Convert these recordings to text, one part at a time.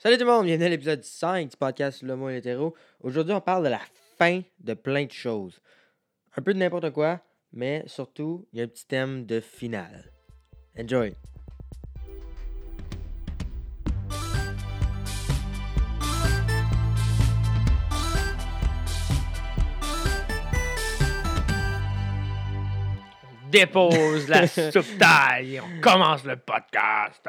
Salut tout le monde, bienvenue à l'épisode 5 du podcast Le mot et l'hétéro. Aujourd'hui, on parle de la fin de plein de choses. Un peu de n'importe quoi, mais surtout, il y a un petit thème de finale. Enjoy! Dépose la soupe taille et on commence le podcast.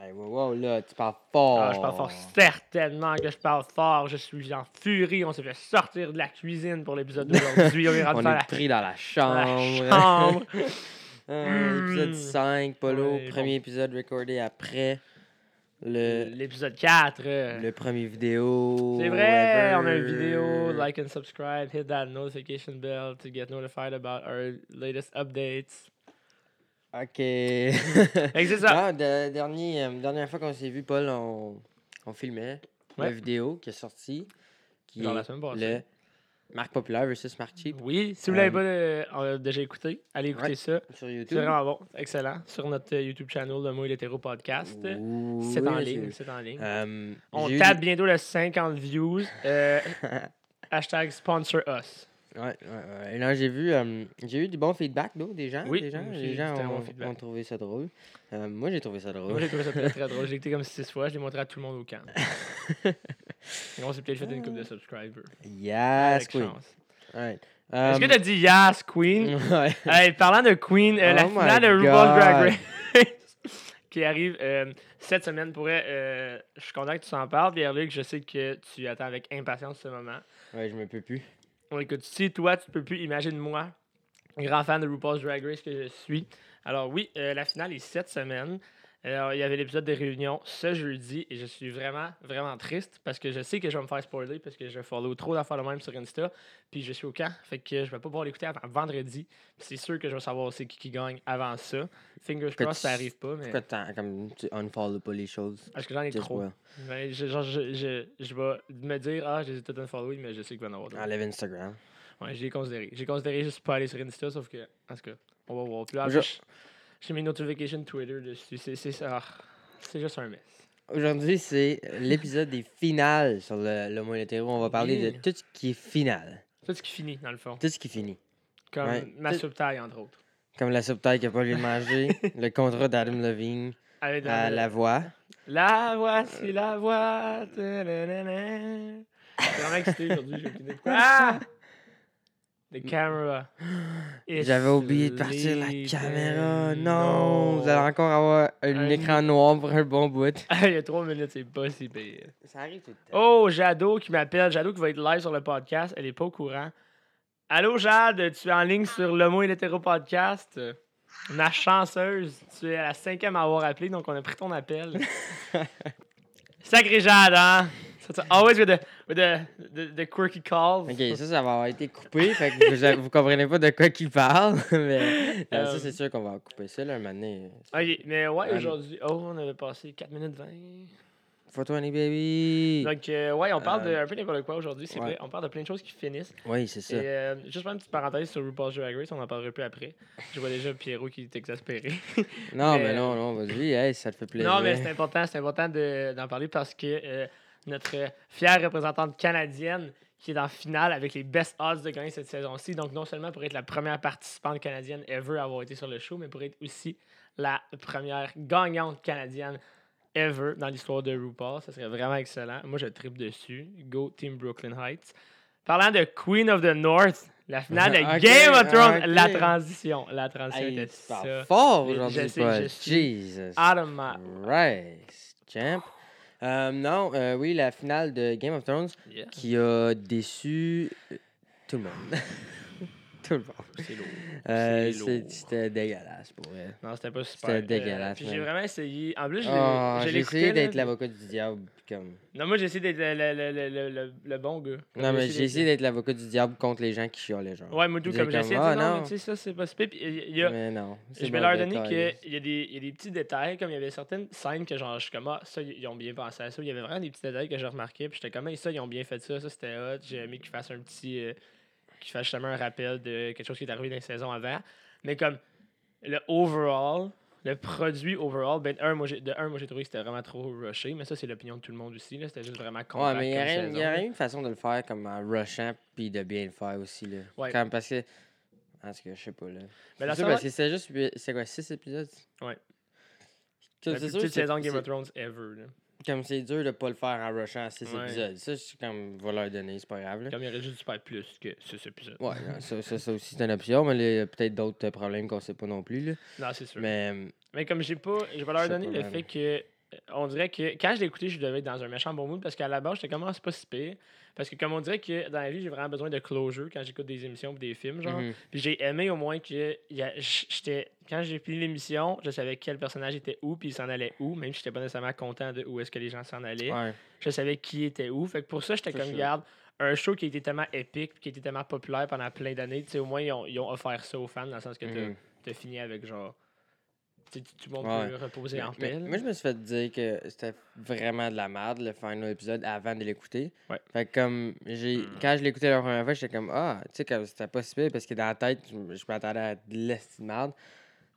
Hey, wow, wow, là, tu parles fort. ah, je parle fort, certainement que je parle fort. Je suis en furie. On s'est fait sortir de la cuisine pour l'épisode d'aujourd'hui. On est rendu On est la, pris dans la chambre. la chambre. Ah, épisode Mm. 5, Polo, Ouais, premier épisode recordé après L'épisode 4. euh, le premier vidéo. C'est vrai, on a une vidéo. Like and subscribe. Hit that notification bell to get notified about our latest updates. Ok. C'est ça. De- dernier, euh, dernière fois qu'on s'est vu, Paul, on, on filmait la Ouais. vidéo qui est sortie. Qui est la semaine passée. le Marque Populaire versus Marque Cheap Oui, si vous Euh, l'avez pas euh, euh, déjà écouté, allez écouter ouais. ça. sur C'est YouTube. vraiment bon, excellent. Sur notre euh, YouTube channel, le mot et l'hétéro podcast. Oui, C'est en c'est- ligne, c'est en ligne. Euh, On eu tape bientôt le 50 views. Euh, hashtag sponsor us. Ouais, ouais, ouais. Non, j'ai vu, euh, j'ai eu du bon feedback d'eau, des gens. Oui, des gens, les gens bon ont, trouvé ça drôle. Euh, moi, j'ai trouvé ça drôle. Moi, j'ai trouvé ça très très drôle. J'ai écouté comme six fois. Je l'ai montré à tout le monde au camp. Et on s'est peut-être fait une coupe de subscribers. Yes, queen. Est-ce que Euh, t'as dit yes, Queen? ouais. Hey, parlant de Queen, euh, la Oh my finale de RuPaul's Drag. Race qui arrive cette semaine pourrait. je suis content que tu s'en parles, Pierre-Luc. Je sais que tu attends avec impatience ce moment. Ouais, je me peux plus. Bon, écoute, si toi, tu peux plus, imagine-moi, grand fan de RuPaul's Drag Race que je suis. Alors oui, euh, la finale est cette semaine. Alors, il y avait l'épisode des réunions ce jeudi et je suis vraiment, vraiment triste parce que je sais que je vais me faire spoiler parce que je follow trop d'affaires de même sur Insta. Puis je suis au camp, fait que je vais pas pouvoir l'écouter avant vendredi. C'est sûr que je vais savoir c'est qui qui gagne avant ça. Fingers crossed, ça arrive pas, mais Pourquoi comme tu unfollow pas les choses? parce que j'en ai Just trop. well. Ouais, je, genre, je, je, je vais me dire, ah, je les ai tout unfollow, mais je sais qu'il va y en avoir. Enlève Instagram. Ouais, j'ai considéré. J'ai considéré juste pas aller sur Insta, sauf que, en tout cas, on va voir. Puis là, Je- j'ai- mes notifications Twitter dessus. C'est c'est ça. C'est juste un mess. Aujourd'hui, c'est l'épisode des finales sur le, le moyen hétéro. On va parler de tout ce qui est final. Tout ce qui finit, dans le fond. Tout ce qui finit. Comme Ouais. ma Tout- soupe taille, entre autres. Comme la soupe taille qui n'a pas lieu de manger, le contrat d'Adam Levine Allez, dans à le- la voix. La voici la voix. Je suis vraiment excité aujourd'hui. J'ai aucune idée pourquoi. Ah! The camera. is J'avais oublié de partir la caméra. Non, vous allez encore avoir un, Un- écran noir pour un bon bout. Il y a trois minutes, c'est pas si pire. Ça arrive tout le temps. Oh, Jado qui m'appelle. Jado qui va être live sur le podcast. Elle est pas au courant. Allô, Jade, tu es en ligne sur Le mot et l'hétéro podcast. Ma chanceuse, tu es la cinquième à avoir appelé, donc on a pris ton appel. Sacré Jade, hein? So always with the, with the, the, the quirky calls. Ok, ça, ça va avoir été coupé. fait que vous, vous comprenez pas de quoi qu'il parle. mais euh, ça, Euh, c'est sûr qu'on va couper ça, là, un moment donné. Ok, mais ouais, Euh, aujourd'hui. Oh, on avait passé 4 minutes 20. 420, baby. Donc, euh, ouais, on parle de Euh, un peu n'importe quoi aujourd'hui, c'est ouais. vrai. On parle de plein de choses qui finissent. Oui, c'est ça. Et euh, juste pour une petite parenthèse sur RuPaul's Drag Race, on en parlera plus après. Je vois déjà Pierrot qui est exaspéré. Non, mais, mais euh, non, non, vas-y, hey, ça te fait plaisir. non, mais c'est important, c'est important de- d'en parler parce que euh, notre fière représentante canadienne qui est en finale avec les best odds de gagner cette saison-ci, donc non seulement pour être la première participante canadienne ever à avoir été sur le show, mais pour être aussi la première gagnante canadienne ever dans l'histoire de RuPaul. Ça serait vraiment excellent. Moi, je tripe dessus. Go Team Brooklyn Heights. Parlant de Queen of the North, la finale de Game of Thrones, la transition. La transition Hey, était ça. fort Je aujourd'hui, sais, Paul. je suis Jesus. Out of my... Christ, champ. Euh, non, euh, oui, la finale de Game of Thrones Yeah, qui a déçu euh, tout le monde. tout le monde. c'est lourd. Euh. C'était dégueulasse pour vrai. Non, c'était pas super. C'était dégueulasse, puis j'ai vraiment essayé. En plus, Ah, j'ai essayé d'être l'avocat du diable. Comme... Non, moi, j'ai essayé d'être le, le, le, le, le, le bon gars. Non, mais j'ai essayé d'être l'avocat du diable contre les gens qui chiolaient, genre. Ouais, moi, tout comme j'ai essayé de ah, non, tu sais, ça, c'est pas super. Mais non. Je vais leur donner qu'il y, a des- il y a des petits détails, comme il y avait certaines scènes que genre, je suis comme, ah, ça, ils ont bien pensé à ça. Il y avait vraiment des petits détails que j'ai remarqué, puis j'étais comme, ça, ils ont bien fait ça, ça, c'était hot. J'ai aimé qu'ils fassent un petit. Qu'ils fassent justement un rappel de quelque chose qui est arrivé dans les saisons avant. Mais comme, le overall, le produit overall, ben, un, moi, j'ai- de un, moi j'ai trouvé que c'était vraiment trop rushé, mais ça, c'est l'opinion de tout le monde aussi. là. C'était juste vraiment Ouais, compact mais il y aurait, une façon de le faire comme en rushant puis de bien le faire aussi. Là. Ouais. Comme parce que. En tout cas, je sais pas. Là. Mais C'est parce que c'est juste. C'est quoi, 6 épisodes? Ouais. Comme La c'est plus petite c'est- saison Game c'est- of Thrones ever. là. Comme c'est dur de pas le faire en rushant à 6 Ouais. épisodes. Ça, je comme, va leur donner, c'est pas grave. Là. Comme il aurait juste dû faire plus que ce épisode. Ouais, non, ça, ça, ça aussi, c'est une option, mais il y a peut-être d'autres problèmes qu'on sait pas non plus. Là. Non, c'est sûr. Mais, Mais. comme j'ai pas, leur Je sais donné pas, le fait que. On dirait que quand je l'ai écouté, je devais être dans un méchant bon mood parce qu'à la base, j'étais comme, Ah, c'est pas si pire. Parce que, comme on dirait que dans la vie, j'ai vraiment besoin de closure quand j'écoute des émissions ou des films. genre. mhm. Puis j'ai aimé au moins que j'étais quand j'ai fini l'émission, je savais quel personnage était où puis il s'en allait où, même si j'étais pas nécessairement content de où est-ce que les gens s'en allaient. Ouais. Je savais qui était où. Fait que pour ça, j'étais comme sûr. garde un show qui été tellement épique, qui a été tellement populaire pendant plein d'années, tu sais au moins ils ont, ils ont offert ça aux fans dans le sens que Mhm. t'as fini avec genre tu tout le monde Ouais. peut reposer Mais- en paix. moi, je me suis fait dire que c'était vraiment de la merde, le final épisode, avant de l'écouter. Ouais. Fait que comme, j'ai, Hmm. quand je écouté la première fois, j'étais comme, ah, tu sais, comme c'était pas si pire, parce que dans la tête, je, m'attendais à de l'esti de merde.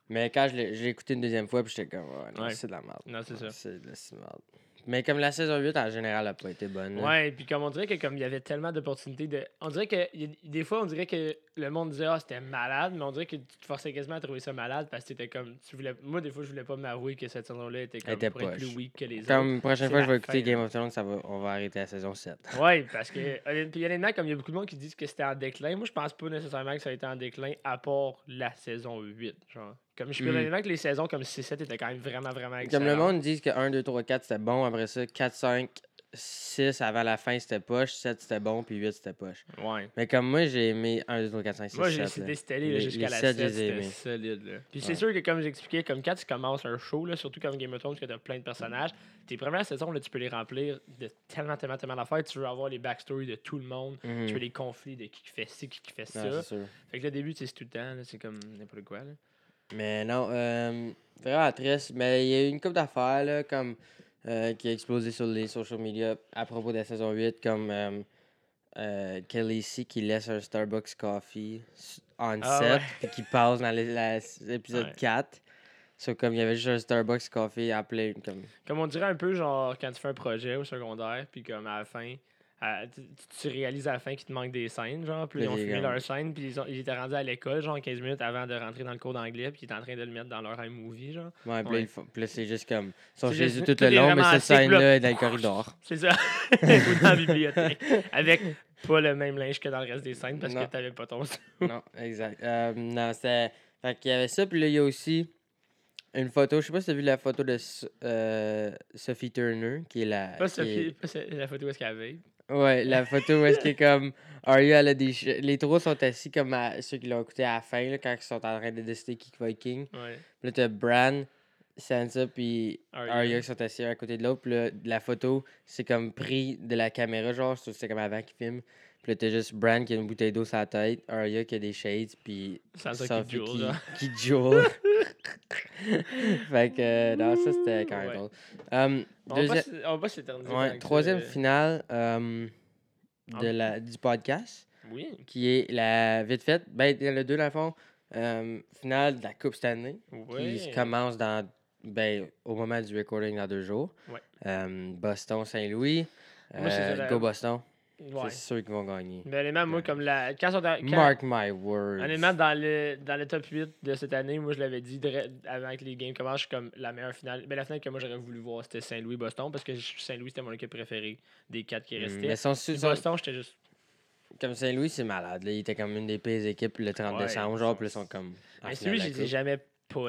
Mais quand je l'ai, écouté une deuxième fois, puis j'étais comme, ouais, non, Ouais. c'est de la merde. Non, c'est ça. C'est de l'esti de merde. Mais comme la saison 8, en général, a pas été bonne. là. Ouais, puis comme on dirait que comme il y avait tellement d'opportunités de. On dirait que des fois on dirait que le monde disait Ah c'était malade, mais on dirait que tu te forçais quasiment à trouver ça malade parce que t'étais comme. Tu voulais... Moi des fois je voulais pas m'avouer que cette saison-là était comme était pour être plus weak que les autres. Comme prochaine fois, je vais écouter Game of Thrones, ça va, on va arrêter la saison 7. Ouais, parce que puis honnêtement, comme il y a beaucoup de monde qui disent que c'était en déclin, moi je pense pas nécessairement que ça a été en déclin à part la saison 8. Genre. Comme je peux Mm. que les saisons comme 6-7 étaient quand même vraiment, vraiment Comme excellentes. le monde dit que 1, 2, 3, 4 c'était bon, après ça, 4, 5, 6 avant la fin c'était poche, 7 c'était bon, puis 8 c'était poche. Ouais. Mais comme moi, j'ai aimé 1, 2, 3, 4, 5, 6, Moi, j'ai 7. là. décidé c'était là, Les- jusqu'à la sept, 7, je les ai c'était solide. Là. Puis c'est sûr que, comme j'expliquais, comme quand tu commences un show, là, surtout comme Game of Thrones, que tu as plein de personnages, tes premières saisons, là, tu peux les remplir de tellement, tellement, tellement d'affaires. Tu veux avoir les backstories de tout le monde. Mhm. Tu veux les conflits de qui fait ci, qui fait ça. Ouais, fait que le début, tu sais, c'est tout le temps. C'est comme n'importe quoi. Là. Mais non, euh, vraiment triste. Mais il y a eu une couple d'affaires là, comme, euh, qui a explosé sur les social media à propos de la saison 8, comme euh, euh, Kelly C qui laisse un Starbucks coffee on Ah set, ouais. puis qui passe dans l'épisode Ouais. 4. So, comme il y avait juste un Starbucks coffee appelé comme Comme on dirait un peu, genre, quand tu fais un projet au secondaire, puis comme à la fin. À- tu, tu réalises à la fin qu'il te manque des scènes, genre, puis ils ont comme- leur scène, puis ils, ont- ils étaient rendus à l'école, genre, 15 minutes avant de rentrer dans le cours d'anglais, puis ils étaient en train de le mettre dans leur iMovie, genre. Ouais, puis là, Ouais. c'est juste comme. Ils sont chez eux tout le long, mais cette scène-là est dans le corridor. C'est ça. Ou dans la bibliothèque. Avec pas le même linge que dans le reste des scènes parce Non. que t'avais pas ton sou. non, exact. Euh, non, c'était. Fait qu'il y avait ça, puis là, il y a aussi une photo. Je sais pas si tu as vu la photo de euh, Sophie Turner, qui est la. Pas, Sophie, est- pas la photo où est-ce qu'elle avait. Ouais, la photo où est-ce qu'il est comme. Arya, elle a des. che- Les trois sont assis comme à- ceux qui l'ont écouté à la fin, là, quand ils sont en train de décider qui va être king. Ouais. Puis là, t'as Bran, Sansa, puis Arya. Arya qui sont assis un à côté de l'autre. Puis là, la photo, c'est comme pris de la caméra, genre, c'est c'est comme avant qu'ils filment. Puis là, t'as juste Bran qui a une bouteille d'eau sur la tête, Arya qui a des shades, puis Sansa qui Sophie qui, genre. qui jewel. fait que, euh, non, ça c'était quand même Ouais. drôle. Um, on va s'éterniser. ouais, troisième ça. finale um, Ah. de la, du podcast, Oui. qui est la vite faite. Ben, il y en a deux dans le fond. Um, finale de la Coupe Stanley. Oui. qui commence dans ben, au moment du recording dans deux jours. Ouais. Euh, Boston, Saint-Louis. Moi, c'est Euh, Go Boston. Ouais. C'est sûr qu'ils vont gagner. Mais honnêtement, moi, comme la. Quand, sont à- quand- Mark my words. Honnêtement, dans le, dans le top 8 de cette année, moi je l'avais dit avant que les games commencent, je suis comme la meilleure finale. Ben, la finale que moi j'aurais voulu voir, c'était Saint-Louis-Boston parce que Saint-Louis c'était mon équipe préférée des quatre qui Mm, restaient. Mais son, Puis son- Boston, j'étais juste. comme Saint-Louis, c'est malade. Là. Il était comme une des pires équipes le 30 Ouais, décembre. Genre, sont- ils sont comme. Mais celui, de je la les ai Coupe. jamais pas.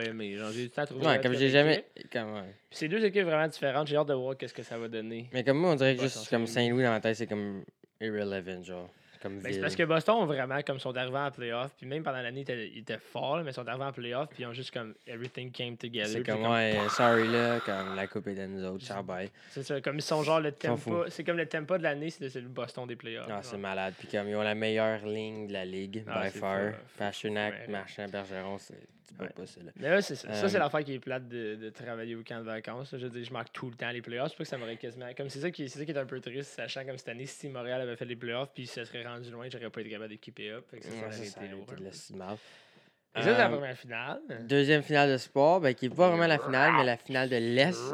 Genre, j'ai le temps trouvé. Ouais, ça comme j'ai jamais. Comme, ouais. C'est deux équipes vraiment différentes. J'ai hâte de voir qu'est-ce que ça va donner. Mais comme moi, on dirait que juste comme Saint-Louis. Dans ma tête, c'est comme irrelevant, genre. Comme Ben, c'est parce que Boston ont vraiment, comme sont arrivés en playoff, puis même pendant l'année, ils étaient- forts, là, mais ils sont arrivés en playoff, puis ils ont juste comme everything came together. C'est puis comme, ouais, sorry là, comme la coupe est à nous autres, ciao bye. C'est ça, comme ils sont genre le tempo. C'est comme le tempo de l'année, c'est le Boston des playoffs. Ah, c'est malade. Puis comme ils ont la meilleure ligne de la ligue, Ah, by far. fou, Pasternak, ouais. Marchand, Bergeron, c'est tu peux Ouais. pas ça là. Mais là, c'est ça. Ça, c'est Euh, l'affaire qui est plate de, de travailler au camp de vacances. Je dire, je marque tout le temps les playoffs. C'est pas que ça m'aurait quasiment. Comme c'est ça, qui, c'est ça qui est un peu triste, sachant comme cette année, si Montréal avait fait les playoffs, puis ça serait rendu loin, j'aurais pas été capable it up. Fait que ça, Ouais, ça, ça lourd. ça, c'est la Euh, première finale. Deuxième finale de sport, ben, qui n'est pas vraiment la finale, mais la finale de l'Est.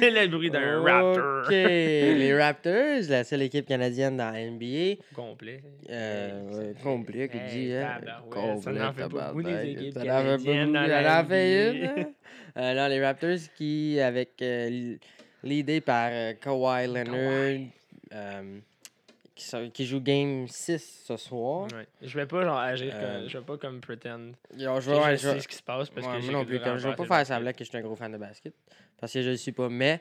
C'est le bruit d'un raptor. Les Raptors, la seule équipe canadienne dans la NBA. Complet. Euh, complet, dit, hein? tabarouette, Ça n'en fait pas beaucoup des équipes ça canadiennes ça fait une. Euh, non, les Raptors qui, avec euh, l'idée par euh, Kawhi Leonard, euh, qui, sont- qui joue Game 6 ce soir. Ouais. Je vais pas genre agir Euh, comme. Je vais pas comme pretend. Yo, je vais- je sais ce qui se passe parce Ouais, que moi non plus, comme je vais pas faire semblant que je suis un gros fan de basket. Parce que je le suis pas. Mais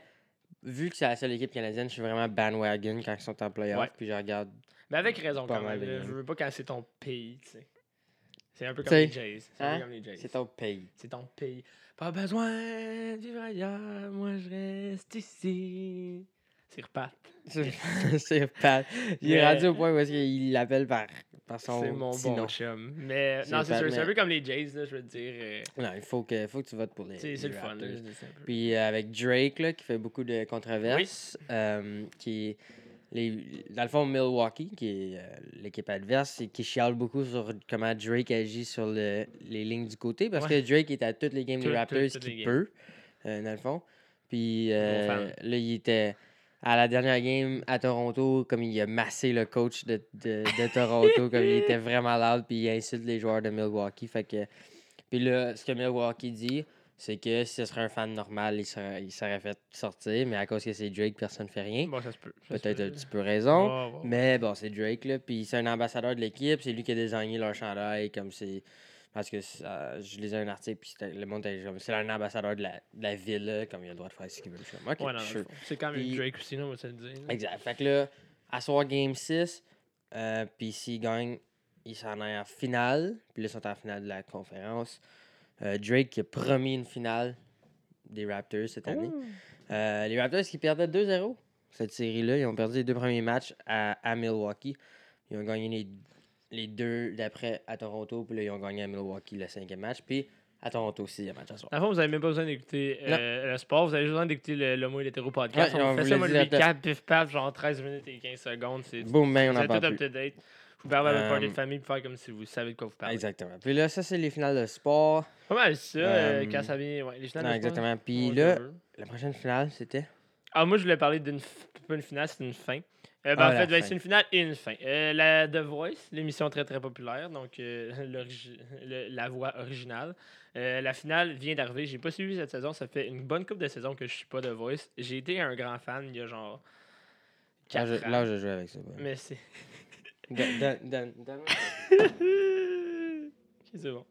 vu que c'est la seule équipe canadienne, je suis vraiment bandwagon quand ils sont en playoff. Ouais. Puis je regarde. Mais avec raison quand même. games. Je veux pas c'est ton pays, tu sais. C'est un peu comme T'sais, les Jays. C'est un hein? comme les Jays. C'est ton pays. C'est ton pays. Pas besoin de vivre ailleurs, moi je reste ici. C'est repat. C'est c'est Pat. Il est rendu au point où est-ce qu'il l'appelle par, par son C'est mon petit bon nom. chum. Mais C'est non, c'est sûr. C'est un peu comme les Jays, là, je veux dire. euh, Non, il faut que, faut que tu votes pour les. c'est les le fun. là, Raptors. je dis ça un peu. Puis euh, avec Drake, là, qui fait beaucoup de controverses, euh, qui les, dans le fond Milwaukee, qui est euh, l'équipe adverse, et qui chiale beaucoup sur comment Drake agit sur le- les lignes du côté, parce Ouais. que Drake est à toutes les games Tout- des Raptors toutes les qu'il games. peut, euh, dans le fond. Puis euh, fan. là, il était à la dernière game à Toronto, comme il a massé le coach de, de, de Toronto, comme il était vraiment loud, puis il insulte les joueurs de Milwaukee. Fait que, puis là, ce que Milwaukee dit, c'est que si ce serait un fan normal, il serait, il serait fait sortir, mais à cause que c'est Drake, personne ne fait rien. Bon, ça se peut. Peut-être peut. un petit peu raison. Mais bon, c'est Drake, là. Puis c'est un ambassadeur de l'équipe. C'est lui qui a désigné leur chandail. Comme c'est. Parce que ça- je lisais un article, puis le monde était comme. C'est un ambassadeur de la, de la ville, là, comme il a le droit de faire ce qu'il veut. Je suis comme, ok, Ouais, non, dans le sure. fond. C'est quand même Drake aussi, on va se le dire. là. Exact. Fait que là, à soir Game 6, euh, puis s'il gagne, il s'en est en finale. Puis là, ils sont en finale de la conférence. Euh, Drake qui a promis une finale des Raptors cette année. Oh. Euh, les Raptors qui perdaient 2-0 cette série-là. Ils ont perdu les deux premiers matchs à, à Milwaukee. Ils ont gagné les, les deux d'après à Toronto. Puis là, ils ont gagné à Milwaukee le cinquième match. Puis à Toronto, sixième match à soir. Dans le fond, vous n'avez même pas besoin d'écouter euh, le sport, vous avez juste besoin d'écouter le- l'homo et l'hétéro podcast. Ouais, on fait ça, moi, le recap, pif paf, genre 13 minutes et 15 secondes. C'est Boum, ben, on en tout up to date. Vous parlez à votre party Euh, de famille pour faire comme si vous savez de quoi vous parlez. Exactement. Puis là, ça, c'est les finales de sport. Pas mal ça, Euh, quand ça vient. Ouais, les finales Non, de sport, exactement. Puis là, la prochaine finale, c'était? Ah, moi, je voulais parler d'une. f- Pas une finale, c'est une fin. Euh, ben, Ah, en fait, ben, c'est une finale et une fin. Euh, la The Voice, l'émission très très populaire, donc euh, le- la voix originale. La finale vient d'arriver. J'ai pas suivi cette saison. Ça fait une bonne couple de saisons que je suis pas The Voice. J'ai été un grand fan il y a genre. Là, 4 je, là, je joue avec ça. Mais c'est. Donne- donne- Ok, c'est bon.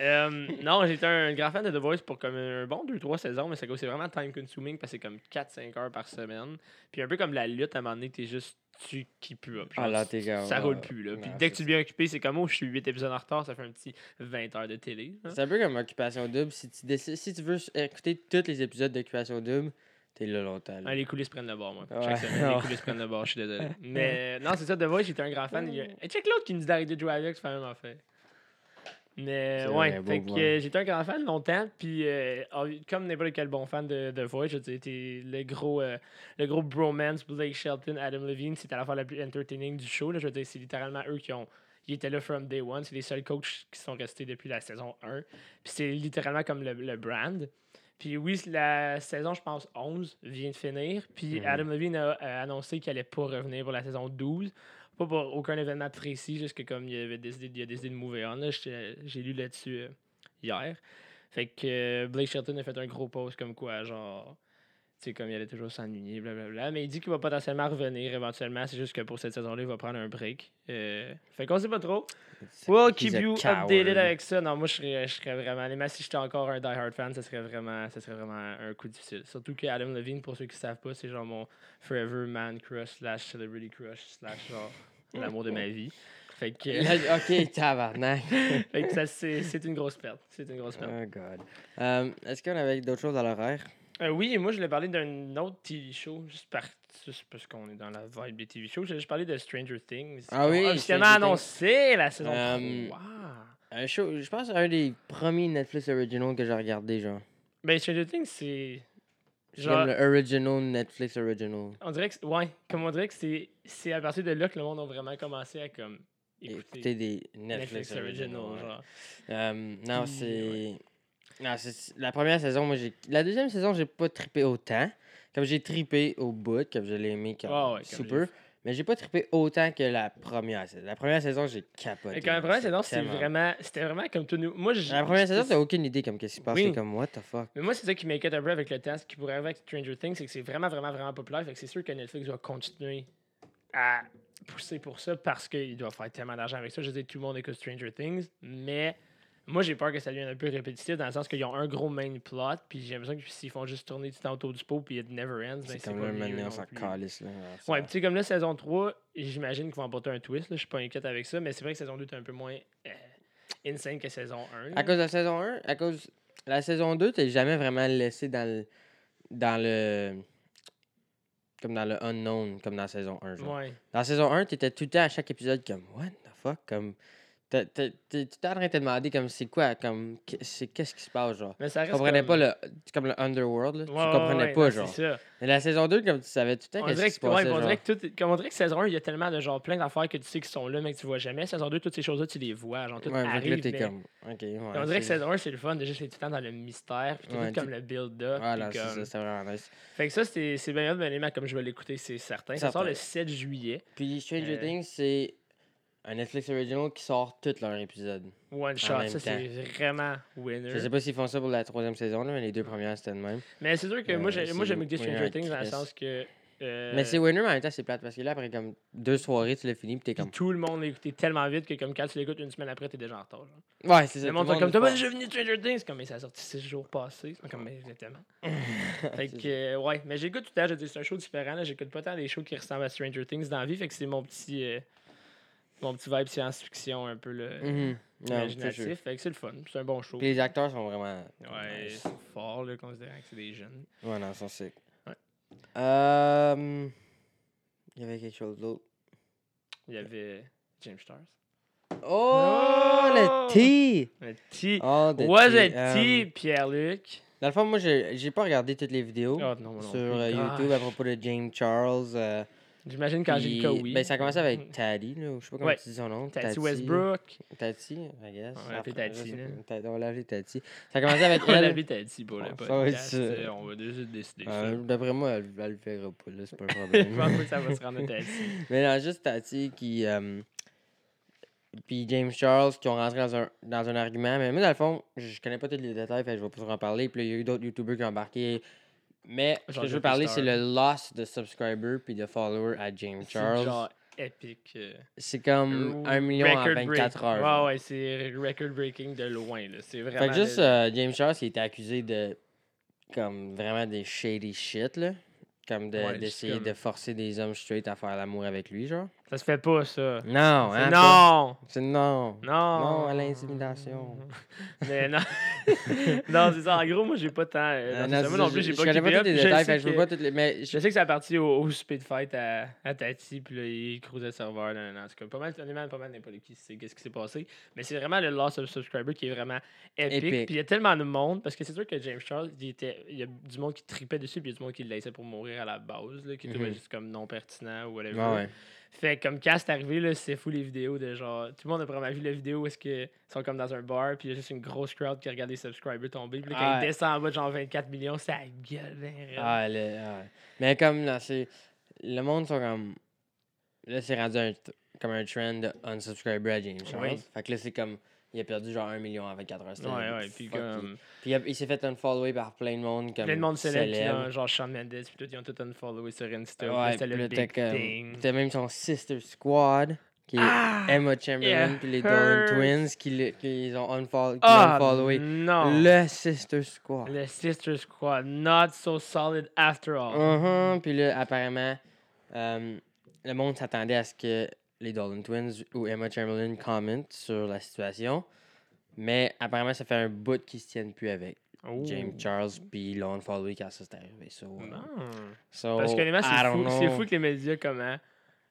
Euh, non, j'étais un grand fan de The Voice pour comme un bon 2-3 saisons, mais c'est vraiment time consuming parce que c'est comme 4-5 heures par semaine. Puis un peu comme la lutte, à un moment donné, t'es juste tu qui pue up. Ah, là, t'es ça, roule plus. Là. Puis non, dès que tu es bien occupé, c'est comme oh, je suis 8 épisodes en retard, ça fait un petit 20 heures de télé. hein. C'est un peu comme Occupation Double. Si tu, décides- si tu veux écouter tous les épisodes d'Occupation Double, t'es là longtemps. là. Ah, les coulisses prennent le bord, moi. Ouais. Chaque semaine, les coulisses prennent le bord, je suis désolé. Mais non, c'est ça, The Voice, j'étais un grand fan. Et check l'autre qui nous dit d'arrêter de jouer avec, c'est la même affaire. Mais ouais, fait que euh, j'étais un grand fan longtemps. Puis euh, ah, comme n'importe quel bon fan de, de Voice, je le gros, euh, le gros bromance Blake Shelton, Adam Levine, c'était à la fois la plus entertaining du show. Là. Je veux dire, c'est littéralement eux qui ont. Ils étaient là from day one. C'est les seuls coachs qui sont restés depuis la saison 1. Puis c'est littéralement comme le, le brand. Puis oui, la saison, je pense, 11 vient de finir. Puis Mhm. Adam Levine a, a annoncé qu'il allait pas revenir pour la saison 12. Pas pour aucun événement précis, juste que comme il avait décidé, il a décidé de move on. là, J'ai lu là-dessus euh, hier. Fait que euh, Blake Shelton a fait un gros post comme quoi, genre, tu sais, comme il allait toujours s'ennuyer, blablabla. Mais il dit qu'il va potentiellement revenir éventuellement. C'est juste que pour cette saison-là, il va prendre un break. Euh, fait qu'on sait pas trop. We'll keep you updated avec ça. Non, moi, je serais, je serais vraiment. Même si j'étais encore un die-hard fan, ça serait, vraiment, ça serait vraiment un coup difficile. Surtout que Adam Levine, pour ceux qui savent pas, c'est genre mon forever man crush slash celebrity crush slash genre l'amour de ma vie. Fait que, Là, ok, tabarnak. fait que ça, c'est c'est une grosse perte. C'est une grosse perte. oh god. Euh, Est-ce qu'on avait d'autres choses à l'horaire? Euh, oui, et moi, je voulais parler d'un autre TV show, juste, par, juste parce qu'on est dans la vibe des TV shows. Je voulais parler de Stranger Things. Ah oui, officiellement annoncé la saison Euh, 3. Un show, je pense un des premiers Netflix original que j'ai regardé, genre. Ben, Stranger Things, c'est. Genre, comme le original Netflix original. on dirait que. c'est- Ouais, comme on dirait que c'est c'est à partir de là que le monde a vraiment commencé à comme écouter des Netflix, Netflix Original. genre. Euh, non, c'est. Non, c'est. La première saison, moi, j'ai. La deuxième saison, j'ai pas trippé autant. Comme j'ai trippé au bout, comme je l'ai aimé comme ouais, comme super. Mais j'ai pas trippé autant que la première saison. La première saison, j'ai capoté. Et quand la première saison, c'était vraiment, c'était vraiment comme tout nous. Moi, j'ai- La première saison, t'as aucune idée comme qu'est-ce qui se passe. Oui. Comme, what the fuck? Mais moi, c'est ça qui m'inquiète un peu avec le temps, ce qui pourrait arriver avec Stranger Things, c'est que c'est vraiment, vraiment, vraiment populaire. Fait que c'est sûr que Netflix va continuer à pousser pour ça parce qu'ils doivent faire tellement d'argent avec ça. Je dire, tout le monde écoute Stranger Things, mais moi, j'ai peur que ça devienne un peu répétitif dans le sens qu'ils ont un gros main plot, puis j'ai l'impression que s'ils font juste tourner tout temps autour du pot, puis it never ends, ben, C'est c'est comme non s'en plus. calisse. Là. Ouais, puis tu sais, comme là, saison 3, j'imagine qu'ils vont apporter un twist. Je suis pas inquiète avec ça, mais c'est vrai que saison 2 est un peu moins euh, insane que saison 1. À cause de la saison 1, à cause. La saison 2, t'es jamais vraiment laissé dans le. Dans le. Comme dans le unknown, comme dans la saison 1. Genre. Ouais. Dans la saison 1, t'étais tout le temps à chaque épisode comme What the fuck? Comme. Tu t'es en train de te demander comme c'est quoi, comme. c'est- Qu'est-ce qui se passe, genre? Mais ça Tu reste comprenais comme... pas le. Comme le Underworld, là? Ouais, tu ouais, comprenais ouais, pas, non, genre. Ça. Mais la saison 2, comme tu savais tout le temps qu'est-ce qui se passait. on dirait que tout, comme on dirait que saison 1, il y a tellement de genre plein d'affaires que tu sais qui sont là, mais que tu vois jamais. Saison 2, toutes ces choses-là, tu les vois. Genre, tout arrive. là, t'es mais- comme. On dirait que saison 1, c'est le fun. Déjà, c'est tout le temps dans le mystère. Puis tout, Ouais, comme tout- le build-up. Voilà, c'est ça, c'est vraiment nice. Fait que ça, c'est bien mais comme je vais l'écouter, c'est certain. Ça sort le 7 juillet. Puis Stranger Euh, Things, c'est un Netflix original qui sort tous leurs épisodes. One shot. Ça, c'est vraiment winner. Je sais pas s'ils font ça pour la troisième saison, là, mais les deux premières, c'était le même. Mais c'est sûr que moi, Euh, j'ai- moi, j'aime winner Stranger Things dans le sens que. euh, Mais c'est winner, mais en même temps, c'est plate parce que là, après comme deux soirées, tu l'as fini, puis t'es comme. tout le monde l'a écouté tellement vite que comme quand tu l'écoutes une semaine après, t'es déjà en retard. genre. Ouais, c'est ça. Le monde comme fort. déjà venu Stranger Things? Comme mais ça a sorti six jours passés comme mais exactement fait que euh, ouais mais j'écoute tout je dis c'est un show différent là j'écoute pas tant des shows qui ressemblent à Stranger Things dans la vie fait que c'est mon petit mon petit vibe science-fiction un peu le Mhm. Imaginatif fait que c'est le fun c'est un bon show Puis les acteurs sont vraiment. ouais nice. c'est fort là considérant que c'est des jeunes Ouais, non, ça c'est. Ouais. Euh. Il y avait quelque chose d'autre. il y avait James Stars Oh, Oh! le T! un petit Oh, tea. a Euh, petit Pierre-Luc Dans le fond, moi, j'ai pas regardé toutes les vidéos oh non, non sur euh, YouTube à propos de James Charles. euh, j'imagine cas oui Ben, ça a commencé avec Taddy, là, ou je sais pas comment Ouais. tu dis son nom. Tati Westbrook Tati, I guess. On va l'appeler Après, Tati, je sais là. pas. Ta- On va l'appeler Tati. Ça a commencé avec on elle. l'avait Tati pour le Ah, ça va être podcast ça. euh, on va déjà décider ça Euh, D'après moi, elle, elle le fera pas, là, c'est pas un Je pense pas que ça va se rendre à Tati. Mais non, juste Tati qui. euh, puis James Charles qui ont rentré dans un, dans un argument. Mais moi, dans le fond, je, je connais pas tous les détails, fait que je vais pas trop en parler. Puis là, il y a eu d'autres YouTubers qui ont embarqué. Mais ce que je veux parler, c'est le loss de subscribers puis de followers à James C'est Charles. genre épique. euh, C'est comme 1 million en record 24 break. heures. Ouais, ouais, c'est record breaking de loin. là. C'est vraiment. Fait que juste euh, James Charles qui était accusé de comme vraiment des shady shit là. Comme de- Ouais, juste d'essayer comme- de forcer des hommes straight à faire l'amour avec lui, genre. Ça se fait pas, ça. Non, C'est hein. non! C'est non. Non! Non à l'intimidation. Mais non. non, c'est ça. En gros, moi, j'ai pas tant. euh, non, c'est non, c'est plus, je- j'ai je pas connais keepé pas tous les Je détails, sais fait que je veux pas toutes les. Mais je- Je sais que ça a parti au, au speed fight à, à Tati, puis là, il cruisait le serveur. Non, non, c'est comme pas mal, honnêtement, pas mal n'importe qui sait qu'est-ce qui s'est passé. Mais c'est vraiment le loss of subscriber qui est vraiment épique. Épique. Puis il y a tellement de monde, parce que c'est sûr que James Charles, il, était, il y a du monde qui tripait dessus, puis il y a du monde qui le laissait pour mourir à la base, là, qui trouvait Mhm. juste comme non pertinent ou whatever. Ouais. Fait comme quand c'est arrivé, là, c'est fou les vidéos de genre. Tout le monde a probablement vu la vidéo où est-ce que ils sont comme dans un bar, puis il y a juste une grosse crowd qui regarde les subscribers tomber. Puis là, quand Ah. ils descendent en bas de genre 24 millions, ça gueule. Ah, le- ah. Mais comme là, c'est. Le monde sont comme. Là, c'est rendu un, comme un trend de unsubscriber à James Charles. Oui. Fait que là, c'est comme. Il a perdu genre 1 million en 24 heures. Ouais, ouais, puis comme. Puis il, s'est fait unfollower par plein de monde. Comme Plein de monde célèbre, puis célèbre. là, genre Shawn Mendes, puis tout, ils ont tout unfollowé sur Insta. puis Ouais, c'était puis le big thing. T'as même son Sister Squad, qui est Ah! Emma Chamberlain, puis les Dolan. Twins, qui, le- qui ont unfollow, qui Ah, unfollowé. non! Le Sister Squad. Le Sister Squad, not so solid after all. Mhm, Puis là, apparemment, euh, le monde s'attendait à ce que les Dolan Twins ou Emma Chamberlain commentent sur la situation. Mais apparemment, ça fait un bout qu'ils se tiennent plus avec Oh. James Charles, puis l'ont unfollowé quand ça s'est arrivé. So, Non. so, Parce que c'est fou, fou que les médias, comment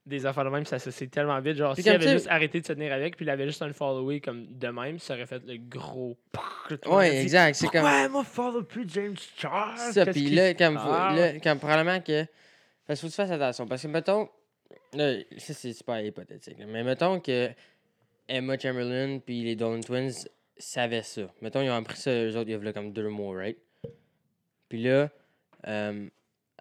des affaires de même s'associent tellement vite. Genre, s'il avait tu juste arrêté de se tenir avec, puis il avait juste un follow comme de même, ça aurait fait le gros. Ouais, exact. C'est comme. Pourquoi moi follow plus James Charles? ça, puis là, comme, faut- là, comme probablement que. Parce qu'il faut que tu fasses attention. Parce que, mettons. Là, ça, c'est super hypothétique. Mais mettons que Emma Chamberlain puis les Dolan Twins savaient ça. Mettons, ils ont appris ça, eux autres, il y comme deux mois, right? Puis là, euh,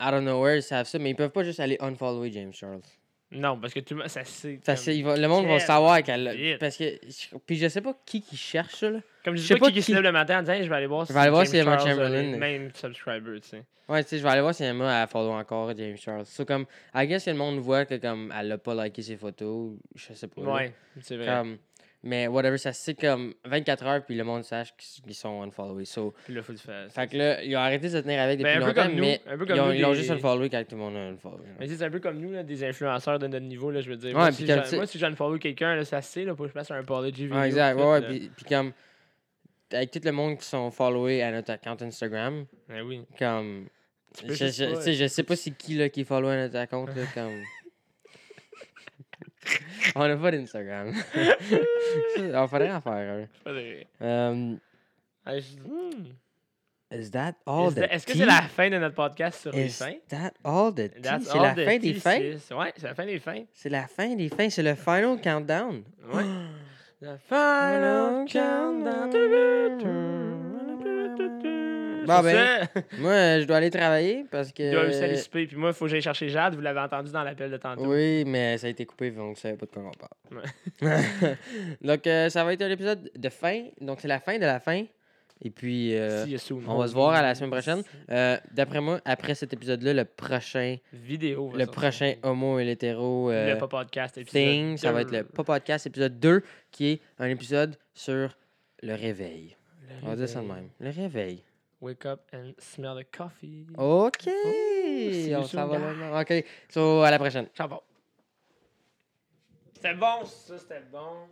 out of nowhere, ils savent ça, mais ils peuvent pas juste aller unfollower James Charles. Non, parce que tout le monde, ça c'est. Comme- c'est- le monde va savoir qu'elle. Parce que. Puis je sais pas qui qui cherche ça, là. Comme je sais pas qui, qui se lève le matin en disant Hey, je vais aller voir Je vais aller voir James si Emma a Chamberlain Même subscriber, tu sais. Ouais, tu sais, je vais aller voir si Emma a follow encore James Charles. So, comme, I guess que le monde voit que, comme, elle a pas liké ses photos. Je sais pas. Ouais, c'est vrai. Comme, mais whatever, ça c'est comme 24 heures, puis le monde sache qu'ils sont unfollowés. So, Puis là, faut le faire. fait que là, ils ont arrêté de se tenir avec depuis Ben, peu longtemps, nous, mais ils ont, ils l'ont des- juste unfollowé quand tout le monde a unfollowé. Mais c'est un peu comme nous, là, des influenceurs de notre niveau, là, je veux dire. Ouais, moi, si comme moi, si j'unfollow quelqu'un, là, ça c'est, là, pour que je fasse un apology vidéo. Ouais, exact. Ouais. Puis, puis comme, avec tout le monde qui sont followés à notre compte Instagram, Ben oui. comme. Je, je, pas- tu sais, je sais pas c'est qui là, qui est follow à notre compte. Là, comme... On a pas d'Instagram. On faudrait en faire un. Pas de- Um, hmm. is that all Est-ce the est-ce que c'est la fin de notre podcast sur les Is fins? that all the tea? That's C'est all la the fin des fins? c'est- Ouais, c'est la fin des fins. C'est la fin des fins. C'est le final countdown. Ouais. The final countdown. Bon, ben, Moi, je dois aller travailler parce que. doit aussi aller souper. Puis moi, il faut que j'aille chercher Jade. Vous l'avez entendu dans l'appel de tantôt. Oui, mais ça a été coupé, donc je savais pas de quoi on parle. donc, euh, ça va être un épisode de fin. Donc, c'est la fin de la fin. Et puis, euh, on va se voir à la semaine prochaine. Euh, D'après moi, après cet épisode-là, le prochain, Vidéo. le prochain homo et l'hétéro euh, Le pas podcast épisode thing, ça va être le pas podcast épisode 2, qui est un épisode sur le réveil. Le On va dire ça de même. Le réveil. Wake up and smell the coffee. OK. you on s'en va là. OK. So, à la prochaine. Ciao. C'était bon, ça, c'était bon.